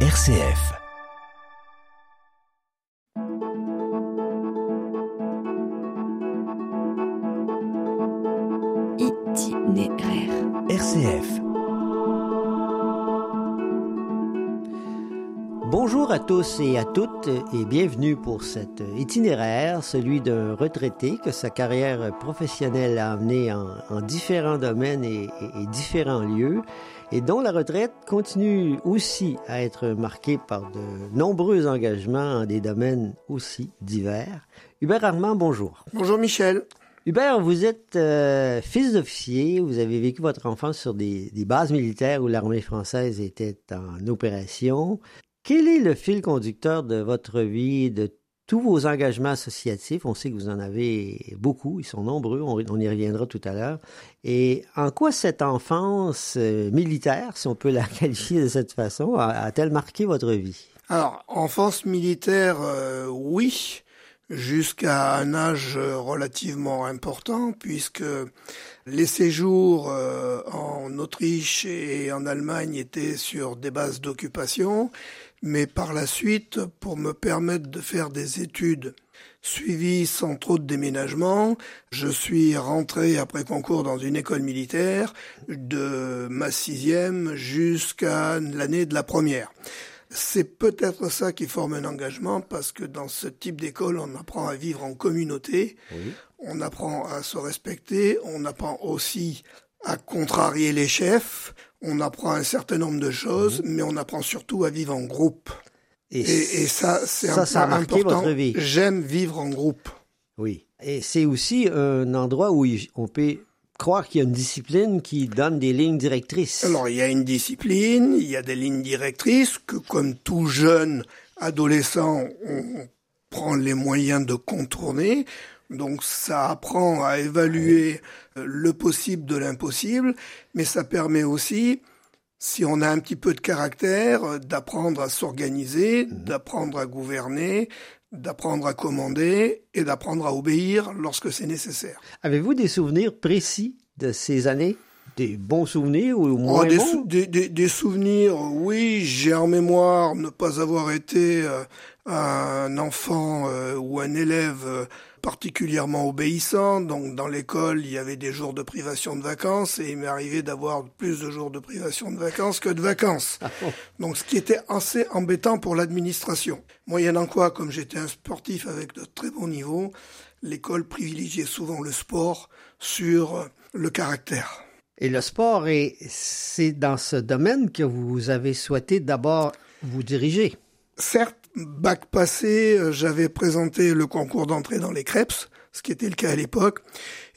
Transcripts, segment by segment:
RCF. Itinéraire. RCF. Bonjour à tous et à toutes et bienvenue pour cet itinéraire, celui d'un retraité que sa carrière professionnelle a amené en, en différents domaines et, et- et différents lieux et dont la retraite continue aussi à être marquée par de nombreux engagements en des domaines aussi divers. Hubert Armand, bonjour. Bonjour Michel. Hubert, vous êtes euh, fils d'officier, vous avez vécu votre enfance sur des, des bases militaires où l'armée française était en opération. Quel est le fil conducteur de votre vie, de tous vos engagements associatifs? On sait que vous en avez beaucoup, ils sont nombreux, on, y reviendra tout à l'heure. Et en quoi cette enfance euh, militaire, si on peut la qualifier de cette façon, a-t-elle marqué votre vie? Alors, enfance militaire, euh, oui, jusqu'à un âge relativement important, puisque les séjours euh, en Autriche et en Allemagne étaient sur des bases d'occupation, mais par la suite, pour me permettre de faire des études suivies sans trop de déménagement, je suis rentré après concours dans une école militaire de ma sixième jusqu'à l'année de la première. C'est peut-être ça qui forme un engagement parce que dans ce type d'école, on apprend à vivre en communauté, on apprend à se respecter, on apprend aussi à contrarier les chefs, on apprend un certain nombre de choses, mais on apprend surtout à vivre en groupe. Et, et ça, c'est ça, un ça a marqué important. votre vie. J'aime vivre en groupe. Oui. Et c'est aussi un endroit où on peut croire qu'il y a une discipline qui donne des lignes directrices. Alors, il y a une discipline, il y a des lignes directrices que, comme tout jeune adolescent, on prend les moyens de contourner. Donc, ça apprend à évaluer euh, le possible de l'impossible, mais ça permet aussi, si on a un petit peu de caractère, euh, d'apprendre à s'organiser, d'apprendre à gouverner, d'apprendre à commander et d'apprendre à obéir lorsque c'est nécessaire. Avez-vous des souvenirs précis de ces années? Des bons souvenirs ou Oh, moins des, bons? sou- des, des- des souvenirs, oui, j'ai en mémoire ne pas avoir été euh, un enfant euh, ou un élève euh, particulièrement obéissant. Donc dans l'école, il y avait des jours de privation de vacances et il m'est arrivé d'avoir plus de jours de privation de vacances que de vacances. Donc ce qui était assez embêtant pour l'administration. Moyennant quoi, comme j'étais un sportif avec de très bons niveaux, l'école privilégiait souvent le sport sur le caractère. Et le sport, est- c'est dans ce domaine que vous avez souhaité d'abord vous diriger. Certes, bac passé, euh, j'avais présenté le concours d'entrée dans les CREPS, ce qui était le cas à l'époque,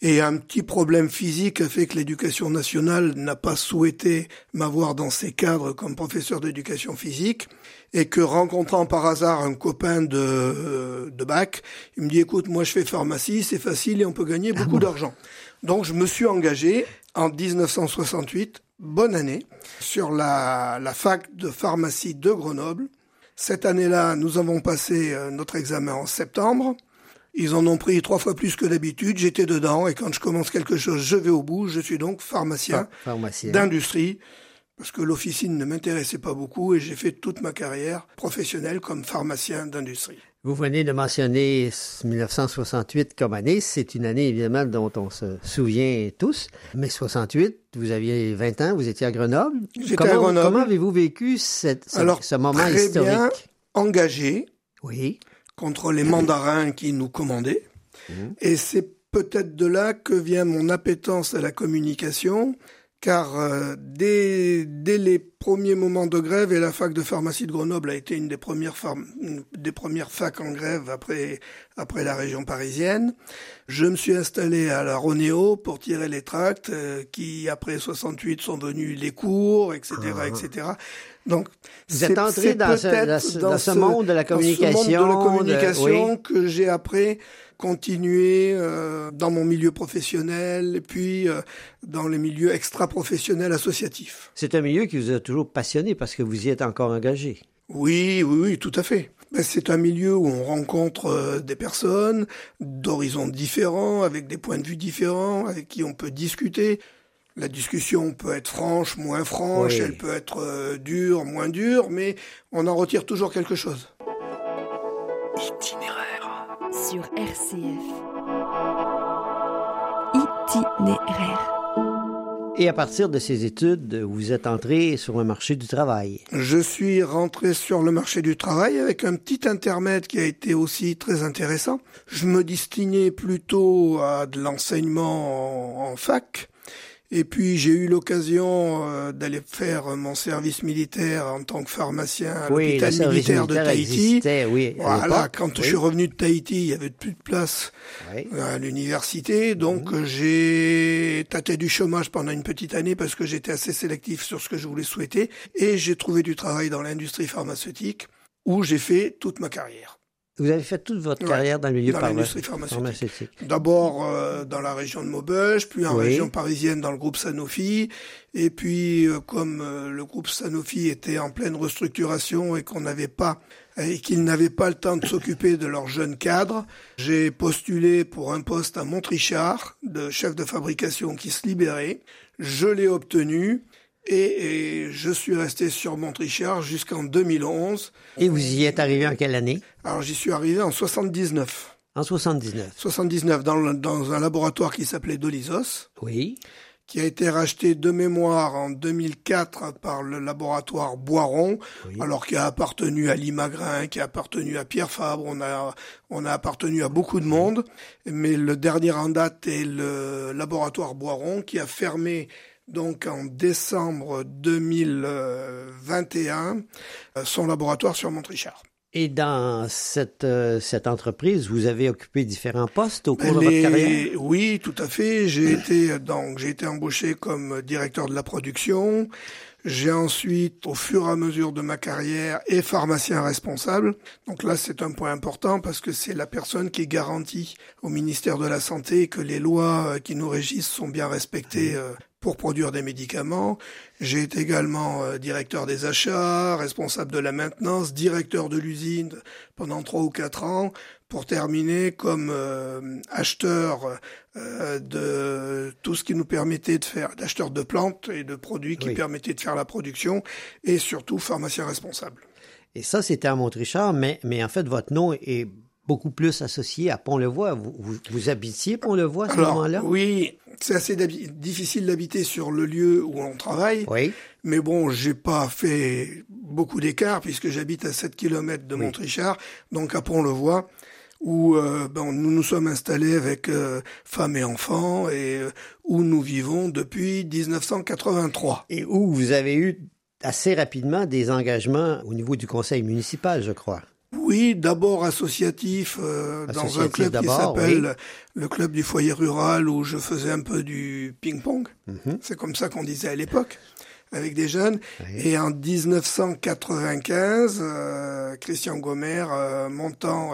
et un petit problème physique a fait que l'éducation nationale n'a pas souhaité m'avoir dans ses cadres comme professeur d'éducation physique, et que rencontrant par hasard un copain de, euh, de bac, il me dit écoute, moi je fais pharmacie, c'est facile et on peut gagner beaucoup d'argent. Donc je me suis engagé en 1968, bonne année, sur la, la fac de pharmacie de Grenoble. Cette année-là, nous avons passé euh, notre examen en septembre. Ils en ont pris trois fois plus que d'habitude. J'étais dedans et quand je commence quelque chose, je vais au bout. Je suis donc pharmacien Pharmacien. d'industrie parce que l'officine ne m'intéressait pas beaucoup et j'ai fait toute ma carrière professionnelle comme pharmacien d'industrie. Vous venez de mentionner 1968 comme année. C'est une année, évidemment, dont on se souvient tous. Mais 68, vous aviez 20 ans, vous étiez à Grenoble. J'étais comment, à Grenoble. Comment avez-vous vécu cette, ce, Alors, ce moment très historique? bien. Engagé Oui. contre les mandarins qui nous commandaient. Mhm. Et c'est peut-être de là que vient mon appétence à la communication, car euh, dès, dès les premiers moments de grève, et la fac de pharmacie de Grenoble a été une des premières, une des premières facs en grève après, après la région parisienne, je me suis installé à la Ronéo pour tirer les tracts euh, qui, après 68, sont venus les cours, etc., etc. Donc, Ah. Vous c'est- êtes entré dans ce- dans ce- dans ce monde de la communication, de la de- communication oui. que j'ai après continué euh, dans mon milieu professionnel et puis euh, dans les milieux extra-professionnels associatifs. C'est un milieu qui vous a toujours passionné parce que vous y êtes encore engagé. Oui, oui, oui, tout à fait. Ben, c'est un milieu où on rencontre euh, des personnes d'horizons différents, avec des points de vue différents, avec qui on peut discuter. La discussion peut être franche, moins franche, Oui. elle peut être dure, moins dure, mais on en retire toujours quelque chose. Itinéraire. Sur RCF. Itinéraire. Et à partir de ces études, vous êtes entré sur le marché du travail. Je suis rentré sur le marché du travail avec un petit intermède qui a été aussi très intéressant. Je me destinais plutôt à de l'enseignement en, en fac. Et puis j'ai eu l'occasion euh, d'aller faire mon service militaire en tant que pharmacien à oui, l'hôpital militaire de Tahiti. existait, oui. Voilà, quand je suis revenu de Tahiti, il y avait plus de place à l'université, donc Mhm. j'ai tâté du chômage pendant une petite année parce que j'étais assez sélectif sur ce que je voulais souhaiter et j'ai trouvé du travail dans l'industrie pharmaceutique où j'ai fait toute ma carrière. Vous avez fait toute votre Ouais, carrière dans le milieu dans pharmaceutique. pharmaceutique. D'abord euh, dans la région de Maubeuge, puis en Oui. région parisienne dans le groupe Sanofi, et puis euh, comme euh, le groupe Sanofi était en pleine restructuration et qu'on n'avait pas et qu'ils n'avaient pas le temps de s'occuper de leurs jeunes cadres, j'ai postulé pour un poste à Montrichard de chef de fabrication qui se libérait. Je l'ai obtenu et, et je suis resté sur Montrichard jusqu'en 2011. Et vous y êtes arrivé en quelle année? Alors j'y suis arrivé en 79. En 79. 79 dans, le- dans un laboratoire qui s'appelait Dolizos, Oui. qui a été racheté de mémoire en 2004 par le laboratoire Boiron, Oui. alors qui a appartenu à Limagrin, qui a appartenu à Pierre Fabre, on a, on a appartenu à beaucoup de monde, mais le dernier en date est le laboratoire Boiron qui a fermé donc en décembre 2021 euh, son laboratoire sur Montrichard. Et dans cette, euh, cette entreprise, vous avez occupé différents postes au cours de votre carrière? Oui, tout à fait. J'ai été donc j'ai été embauché comme directeur de la production. J'ai ensuite, au fur et à mesure de ma carrière, et pharmacien responsable. Donc là, c'est un point important parce que c'est la personne qui garantit au ministère de la Santé que les lois euh, qui nous régissent sont bien respectées euh, pour produire des médicaments. J'ai été également euh, directeur des achats, responsable de la maintenance, directeur de l'usine pendant trois ou quatre ans, pour terminer comme euh, acheteur euh, de tout ce qui nous permettait de faire, d'acheteur de plantes et de produits qui Oui. permettaient de faire la production, et surtout pharmacien responsable. Et ça, c'était à Montrichard, mais, mais en fait, votre nom est beaucoup plus associé à Pont-le-Voix. Vous, vous, vous habitiez Pont-le-Voix à ce moment-là? oui, c'est assez difficile d'habiter sur le lieu où on travaille, Oui. mais bon, j'ai pas fait beaucoup d'écart puisque j'habite à 7 km de Oui. Montrichard, donc à Pont-le-Voix, où euh, ben, nous nous sommes installés avec euh, femmes et enfants et euh, où nous vivons depuis 1983. Et où vous avez eu assez rapidement des engagements au niveau du conseil municipal, je crois. Oui, d'abord associatif euh, dans un club qui s'appelle le club du foyer rural où je faisais un peu du ping-pong. Mhm. C'est comme ça qu'on disait à l'époque avec des jeunes. Oui. Et en 1995, euh, Christian Gomer, euh, montant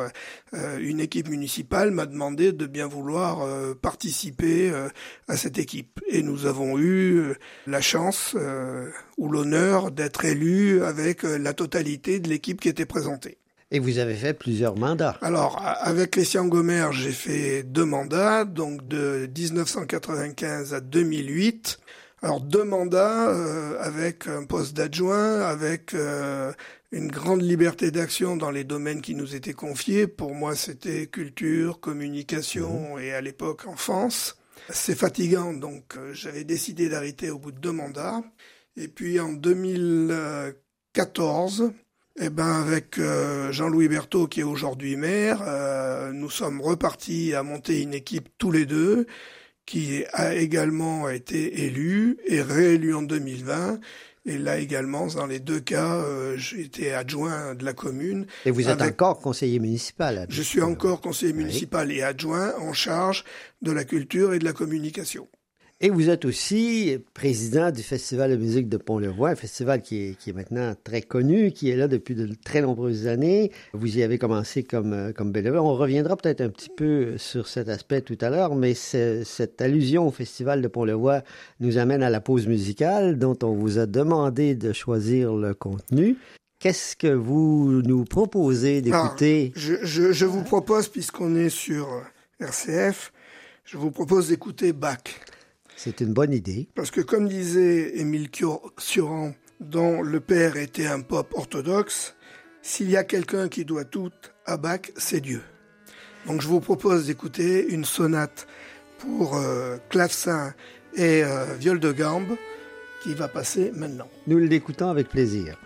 euh, une équipe municipale, m'a demandé de bien vouloir euh, participer à cette équipe. Et nous avons eu la chance ou l'honneur d'être élus avec la totalité de l'équipe qui était présentée. Et vous avez fait plusieurs mandats. Alors, avec Christian Gomer, j'ai fait deux mandats, donc de 1995 à 2008. Alors, deux mandats euh, avec un poste d'adjoint, avec euh, une grande liberté d'action dans les domaines qui nous étaient confiés. Pour moi, c'était culture, communication et à l'époque enfance. C'est fatigant, donc euh, j'avais décidé d'arrêter au bout de deux mandats. Et puis en 2014, eh ben avec euh, Jean-Louis Berthaud qui est aujourd'hui maire, euh, nous sommes repartis à monter une équipe tous les deux qui a également été élu et réélu en 2020. Et là également, dans les deux cas, euh, j'ai été adjoint de la commune. Et vous êtes Avec- encore conseiller municipal. à Je suis encore conseiller Oui. municipal et adjoint en charge de la culture et de la communication. Et vous êtes aussi président du Festival de musique de Pont-le-Voix, un festival qui est, maintenant très connu, qui est là depuis de très nombreuses années. Vous y avez commencé comme, euh, comme bénévole. On reviendra peut-être un petit peu sur cet aspect tout à l'heure, mais cette allusion au Festival de Pont-le-Voix nous amène à la pause musicale dont on vous a demandé de choisir le contenu. Qu'est-ce que vous nous proposez d'écouter? Je, je, je vous propose, puisqu'on est sur RCF, je vous propose d'écouter Bach. C'est une bonne idée. Parce que comme disait Émile Suran, dont le père était un pop orthodoxe, s'il y a quelqu'un qui doit tout à Bach, c'est Dieu. Donc je vous propose d'écouter une sonate pour euh, clavecin et euh, viol de gambe qui va passer maintenant. Nous l'écoutons avec plaisir.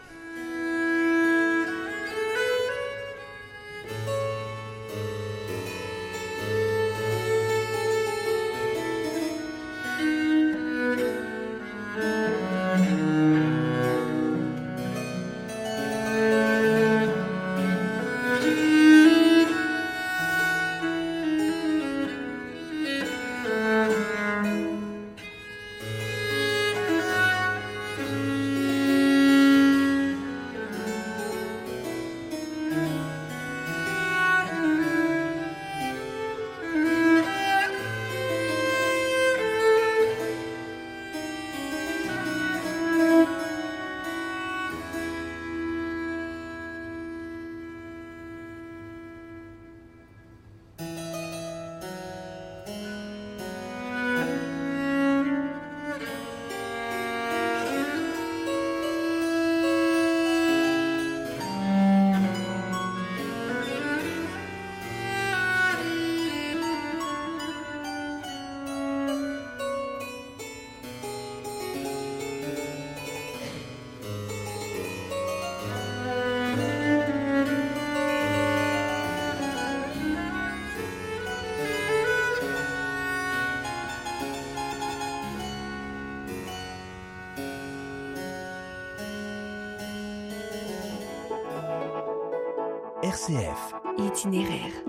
Itinéraire.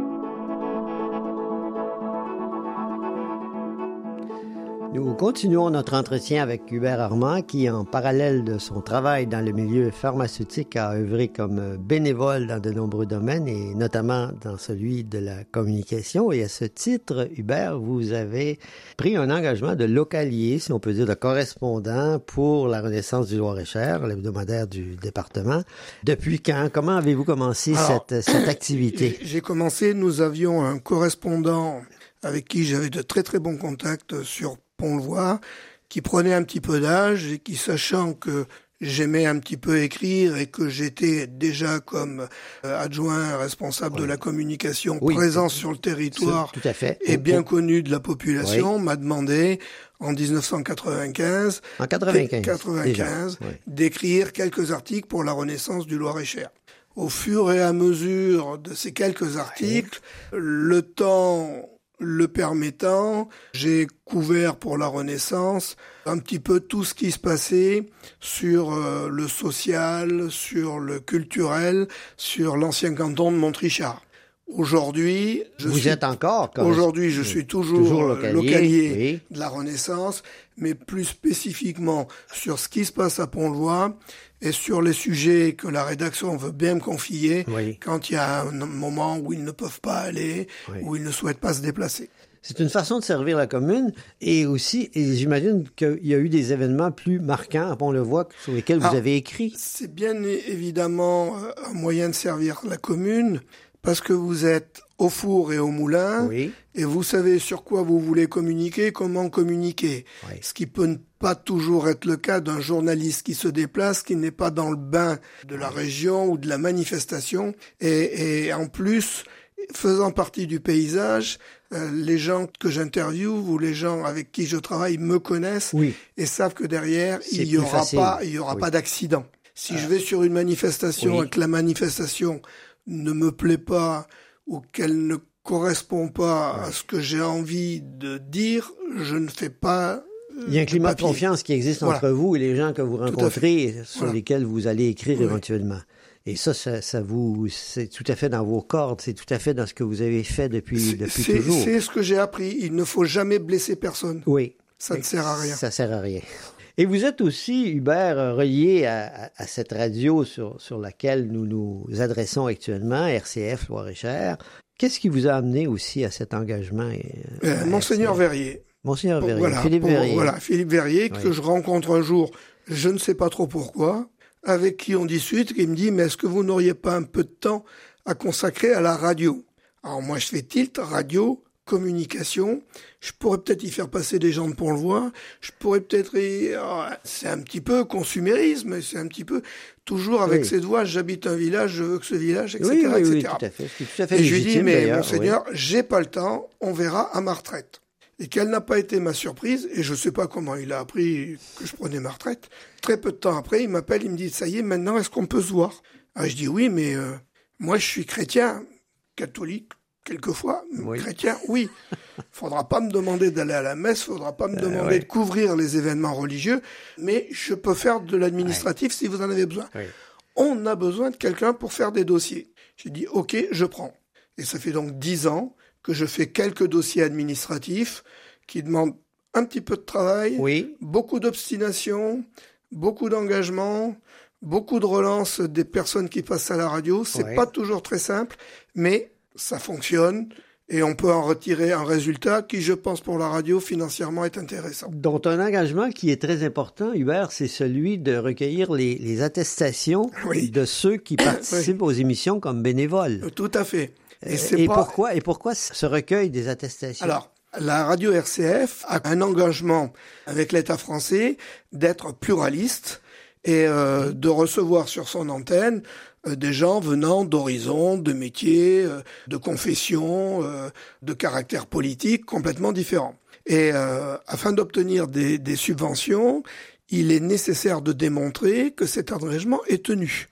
Nous continuons notre entretien avec Hubert Armand qui, en parallèle de son travail dans le milieu pharmaceutique, a œuvré comme bénévole dans de nombreux domaines et notamment dans celui de la communication. Et à ce titre, Hubert, vous avez pris un engagement de localier, si on peut dire, de correspondant pour la Renaissance du Loir-et-Cher, l'hebdomadaire du département. Depuis quand? Comment avez-vous commencé cette, cette activité? J'ai commencé, nous avions un correspondant avec qui j'avais de très très bons contacts sur Pont-le-Voix, qui prenait un petit peu d'âge et qui, sachant que j'aimais un petit peu écrire et que j'étais déjà comme euh, adjoint responsable de la communication présent sur le territoire tout à fait. et bien connu de la population, m'a demandé en 1995, en 95, 95 d'écrire quelques articles pour la Renaissance du Loir-et-Cher. Au fur et à mesure de ces quelques articles, le temps le permettant, j'ai couvert pour la Renaissance un petit peu tout ce qui se passait sur euh, le social, sur le culturel, sur l'ancien canton de Montrichard. Aujourd'hui, je vous êtes encore. Aujourd'hui, je suis toujours, localier, de la Renaissance, mais plus spécifiquement sur ce qui se passe à Pont-le-Voix et sur les sujets que la rédaction veut bien me confier quand il y a un moment où ils ne peuvent pas aller, où ils ne souhaitent pas se déplacer. C'est une façon de servir la commune et aussi, et j'imagine qu'il y a eu des événements plus marquants à Pont-le-Voix sur lesquels vous avez écrit. C'est bien évidemment euh, un moyen de servir la commune parce que vous êtes au four et au moulin, et vous savez sur quoi vous voulez communiquer, comment communiquer. Ce qui peut ne pas toujours être le cas d'un journaliste qui se déplace, qui n'est pas dans le bain de la région ou de la manifestation, et, en plus, faisant partie du paysage, euh, les gens que j'interviewe ou les gens avec qui je travaille me connaissent et savent que derrière il y aura pas, il y aura pas d'accident. Si je vais sur une manifestation et que la manifestation ne me plaît pas ou qu'elle ne correspond pas à ce que j'ai envie de dire, je ne fais pas. Il y a un climat de confiance qui existe entre vous et les gens que vous rencontrez, sur lesquels vous allez écrire éventuellement. Et ça, ça, vous, c'est tout à fait dans vos cordes, c'est tout à fait dans ce que vous avez fait depuis, depuis toujours. C'est ce que j'ai appris. Il ne faut jamais blesser personne. Oui. Ça ne sert à rien. Ça sert à rien. Et vous êtes aussi, Hubert, relié à, cette radio sur, sur, laquelle nous nous adressons actuellement, RCF Loire-et-Cher. Qu'est-ce qui vous a amené aussi à cet engagement euh, euh, Monseigneur Verrier. Monseigneur Verrier, Philippe Verrier. Voilà, Philippe Verrier, que je rencontre un jour, je ne sais pas trop pourquoi, avec qui on discute, qui me dit, mais est-ce que vous n'auriez pas un peu de temps à consacrer à la radio? Alors moi, je fais tilt, radio, communication. Je pourrais peut-être y faire passer des gens de Pont-le-Voix. Je pourrais peut-être y... Ah, c'est un petit peu consumérisme, c'est un petit peu toujours avec cette voix, j'habite un village, je veux que ce village, etc. Oui, oui, etc. oui, tout à fait. Tout à fait Et je lui dis, mais monseigneur, j'ai pas le temps, on verra à ma retraite. Et quelle n'a pas été ma surprise, et je sais pas comment il a appris que je prenais ma retraite. Très peu de temps après, il m'appelle, il me dit, ça y est, maintenant, est-ce qu'on peut se voir? Ah, Je dis, oui, mais euh, moi, je suis chrétien, catholique, quelquefois, Oui. chrétien, oui. Faudra pas me demander d'aller à la messe, faudra pas me demander Euh, ouais. de couvrir les événements religieux, mais je peux faire de l'administratif si vous en avez besoin. Oui. On a besoin de quelqu'un pour faire des dossiers. J'ai dit, OK, je prends. Et ça fait donc dix ans que je fais quelques dossiers administratifs qui demandent un petit peu de travail, Oui, beaucoup d'obstination, beaucoup d'engagement, beaucoup de relance des personnes qui passent à la radio. C'est Ouais. pas toujours très simple, mais ça fonctionne et on peut en retirer un résultat qui, je pense, pour la radio, financièrement, est intéressant. dont un engagement qui est très important, Hubert, c'est celui de recueillir les, les attestations Oui. de ceux qui participent aux émissions comme bénévoles. Euh, Tout à fait. Et, pas... pourquoi et pourquoi ce recueil des attestations? Alors, la radio RCF a un engagement avec l'État français d'être pluraliste et euh, de recevoir sur son antenne euh, des gens venant d'horizons, de métiers, euh, de confessions, euh, de caractères politiques complètement différents. Et euh, afin d'obtenir des, des subventions, il est nécessaire de démontrer que cet engagement est tenu.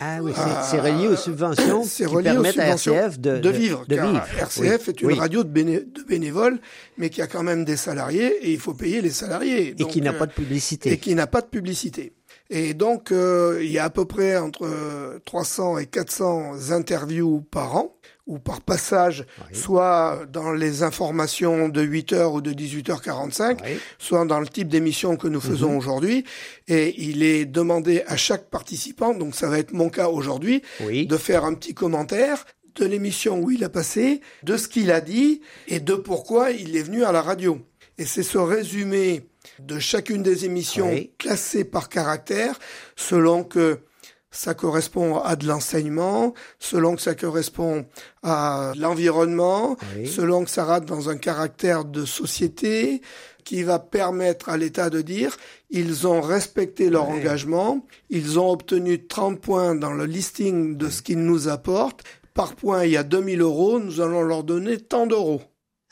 Ah oui, c'est relié aux subventions qui relié aux permettent à subventions RCF de, de vivre. de car vivre. RCF Oui, est une oui. radio de, béné- de bénévoles, mais qui a quand même des salariés et il faut payer les salariés. et Donc, qui n'a euh, pas de publicité. et qui n'a pas de publicité. Et donc, euh, il y a à peu près entre euh, 300 et 400 interviews par an, ou par passage, Oui. soit dans les informations de 8h ou de 18h45, Oui. soit dans le type d'émission que nous faisons Mhm. aujourd'hui. Et il est demandé à chaque participant, donc ça va être mon cas aujourd'hui, Oui. de faire un petit commentaire de l'émission où il a passé, de ce qu'il a dit et de pourquoi il est venu à la radio. Et c'est ce résumé de chacune des émissions Oui. classées par caractère, selon que ça correspond à de l'enseignement, selon que ça correspond à l'environnement, Oui. selon que ça rate dans un caractère de société qui va permettre à l'État de dire ils ont respecté leur Ouais. engagement, ils ont obtenu 30 points dans le listing de ce qu'ils nous apportent. Par point, il y a 2000 euros, nous allons leur donner tant d'euros.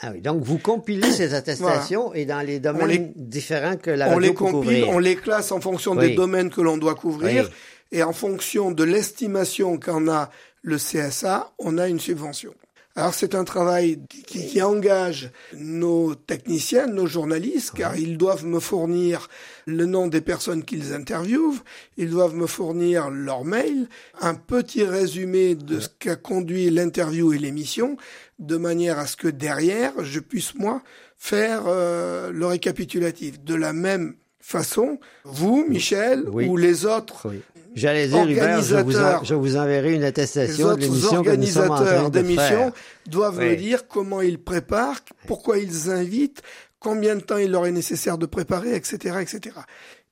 Ah oui, donc vous compilez ces attestations et dans les domaines les- différents que la on radio les peut compile, couvrir. on les classe en fonction Oui. des domaines que l'on doit couvrir Oui. et en fonction de l'estimation qu'en a le CSA, on a une subvention. Alors c'est un travail qui, qui engage nos techniciens, nos journalistes, car ils doivent me fournir le nom des personnes qu'ils interviewent, ils doivent me fournir leur mail, un petit résumé de ce qu'a conduit l'interview et l'émission, de manière à ce que derrière, je puisse moi faire euh, le récapitulatif. De la même façon, vous, Michel, Oui. ou les autres Oui. J'allais dire, Hubert, je vous, en- Organisateurs. je vous enverrai une attestation de autres l'émission que nous sommes en train organisateurs de d'émissions faire. doivent Oui. me dire comment ils préparent, pourquoi ils invitent, combien de temps il leur est nécessaire de préparer, etc., etc.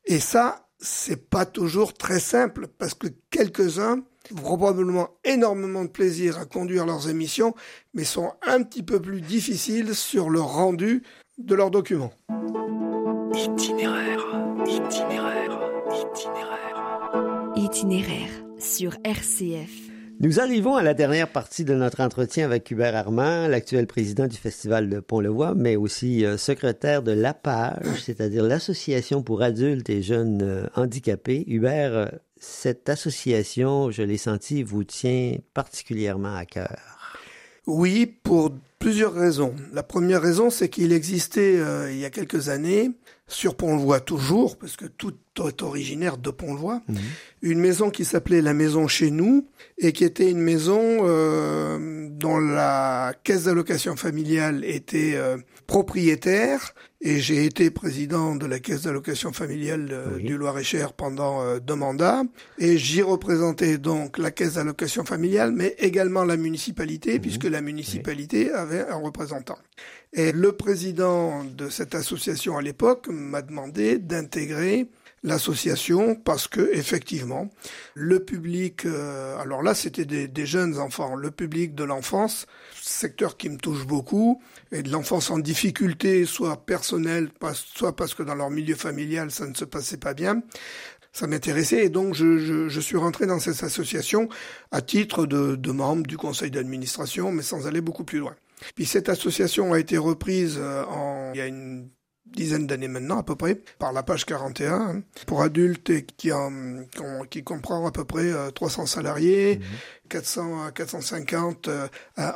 Et ça, c'est pas toujours très simple parce que quelques-uns probablement énormément de plaisir à conduire leurs émissions, mais sont un petit peu plus difficiles sur le rendu de leurs documents. Itinéraire, itinéraire, itinéraire. Itinéraire sur RCF. Nous arrivons à la dernière partie de notre entretien avec Hubert Armand, l'actuel président du Festival de Pont-le-Voix, mais aussi euh, secrétaire de l'APAGE, c'est-à-dire l'Association pour adultes et jeunes euh, handicapés. Hubert, euh, cette association, je l'ai senti, vous tient particulièrement à cœur. Oui, pour plusieurs raisons. La première raison, c'est qu'il existait euh, il y a quelques années, sur Pont-le-Voix toujours, parce que tout est originaire de Pont-le-Voix, une maison qui s'appelait la Maison Chez Nous, et qui était une maison euh, dont la caisse d'allocation familiale était euh, propriétaire, et j'ai été président de la caisse d'allocation familiale euh, Oui. du Loir-et-Cher pendant euh, deux mandats, et j'y représentais donc la caisse d'allocation familiale, mais également la municipalité, puisque la municipalité avait un représentant. Et le président de cette association à l'époque m'a demandé d'intégrer l'association parce que effectivement le public euh, alors là c'était des, des, jeunes enfants. Le public de l'enfance secteur qui me touche beaucoup et de l'enfance en difficulté soit personnelle soit parce que dans leur milieu familial ça ne se passait pas bien ça m'intéressait. Et donc je, je, je, suis rentré dans cette association à titre de, de membre du conseil d'administration mais sans aller beaucoup plus loin. Puis cette association a été reprise euh, en, il y a une dizaine d'années maintenant à peu près par la page 41 hein, pour adultes et qui, en, qui comprend à peu près 300 euh, salariés, 400 à 450 euh,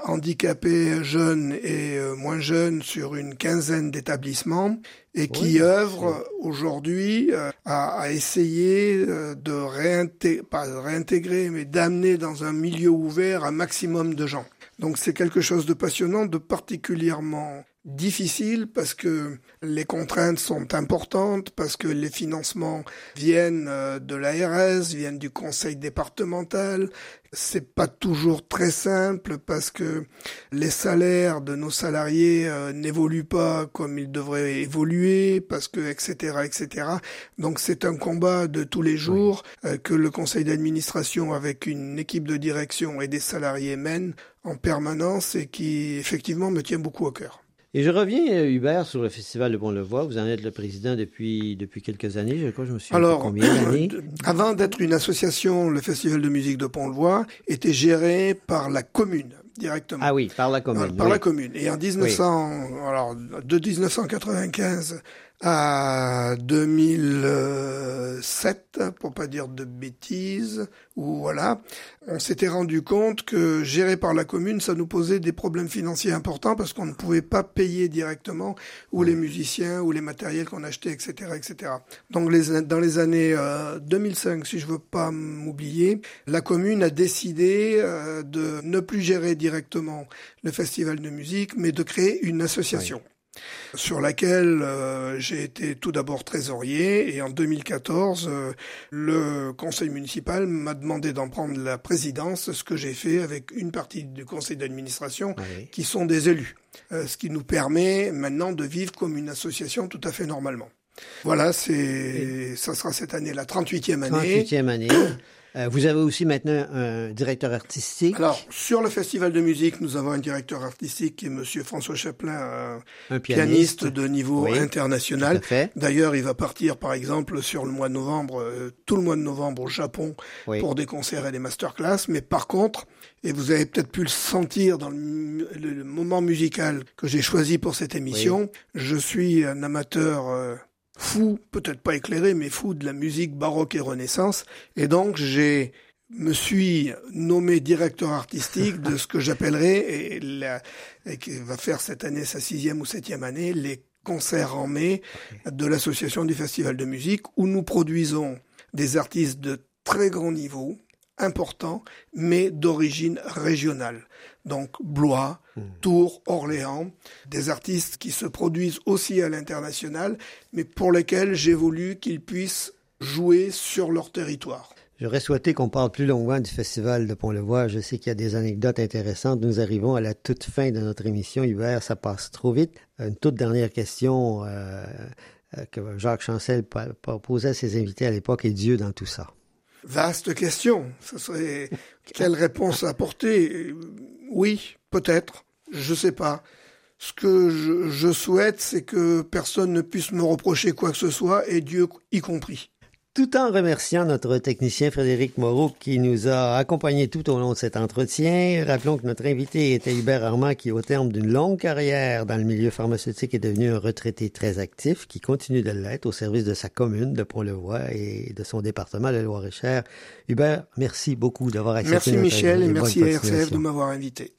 handicapés jeunes et moins jeunes sur une quinzaine d'établissements et qui œuvre aujourd'hui à, à, essayer de réintégrer, pas de réintégrer, mais d'amener dans un milieu ouvert un maximum de gens. Donc c'est quelque chose de passionnant, de particulièrement difficile parce que les contraintes sont importantes, parce que les financements viennent euh, de l'ARS, viennent du conseil départemental. C'est pas toujours très simple parce que les salaires de nos salariés euh, n'évoluent pas comme ils devraient évoluer, parce que etc etc. Donc c'est un combat de tous les jours euh, que le conseil d'administration avec une équipe de direction et des salariés mène en permanence et qui effectivement me tient beaucoup à cœur. Et je reviens, euh, Hubert, sur le Festival de Pont-le-Voix. Vous en êtes le président depuis, depuis quelques années, je crois, je me suis Alors, combien d'années avant d'être une association, le Festival de musique de Pont-le-Voix était géré par la commune directement. Ah oui, par la commune. Par, par oui. la commune. Et en 1900, oui. alors, de 1995 à 2007, pour pas dire de bêtises, ou voilà, on s'était rendu compte que gérer par la commune, ça nous posait des problèmes financiers importants parce qu'on ne pouvait pas payer directement ou les musiciens ou les matériels qu'on achetait, etc., etc. Donc les, dans les années euh, 2005, si je veux pas m'oublier, la commune a décidé euh, de ne plus gérer directement le festival de musique, mais de créer une association. Oui sur laquelle euh, j'ai été tout d'abord trésorier et en 2014 euh, le conseil municipal m'a demandé d'en prendre la présidence, ce que j'ai fait avec une partie du conseil d'administration oui. qui sont des élus, euh, ce qui nous permet maintenant de vivre comme une association tout à fait normalement. Voilà, c'est ça sera cette année la 38e année. 38e année. Euh, vous avez aussi maintenant un directeur artistique. Alors, sur le festival de musique, nous avons un directeur artistique qui est Monsieur François Chaplin, un, un pianiste. pianiste. de niveau oui, international. D'ailleurs, il va partir, par exemple, sur le mois de novembre, euh, tout le mois de novembre au Japon oui. pour des concerts et des masterclass. Mais par contre, et vous avez peut-être pu le sentir dans le, le, le moment musical que j'ai choisi pour cette émission, oui. je suis un amateur. Euh, fou, peut-être pas éclairé, mais fou de la musique baroque et renaissance. Et donc, j'ai me suis nommé directeur artistique de ce que j'appellerais, et, qui va faire cette année sa sixième ou septième année, les concerts en mai de l'association du festival de musique, où nous produisons des artistes de très grand niveau, importants, mais d'origine régionale. Donc Blois, Tours, Orléans, des artistes qui se produisent aussi à l'international, mais pour lesquels j'ai voulu qu'ils puissent jouer sur leur territoire. J'aurais souhaité qu'on parle plus longuement du festival de Pont-le-Voix. Je sais qu'il y a des anecdotes intéressantes. Nous arrivons à la toute fin de notre émission. Hubert, ça passe trop vite. Une toute dernière question euh, que Jacques Chancel posait à ses invités à l'époque. Et Dieu dans tout ça? Vaste question. Ce serait quelle réponse apporter? Oui, peut-être. Je sais pas. Ce que je souhaite, c'est que personne ne puisse me reprocher quoi que ce soit, et Dieu y compris. Tout en remerciant notre technicien Frédéric Moreau qui nous a accompagnés tout au long de cet entretien, rappelons que notre invité était Hubert Armand qui, au terme d'une longue carrière dans le milieu pharmaceutique, est devenu un retraité très actif qui continue de l'être au service de sa commune de Pont-le-Voix et de son département, de Loire-et-Cher. Hubert, merci beaucoup d'avoir accepté Merci Michel et merci à RCF de m'avoir invité.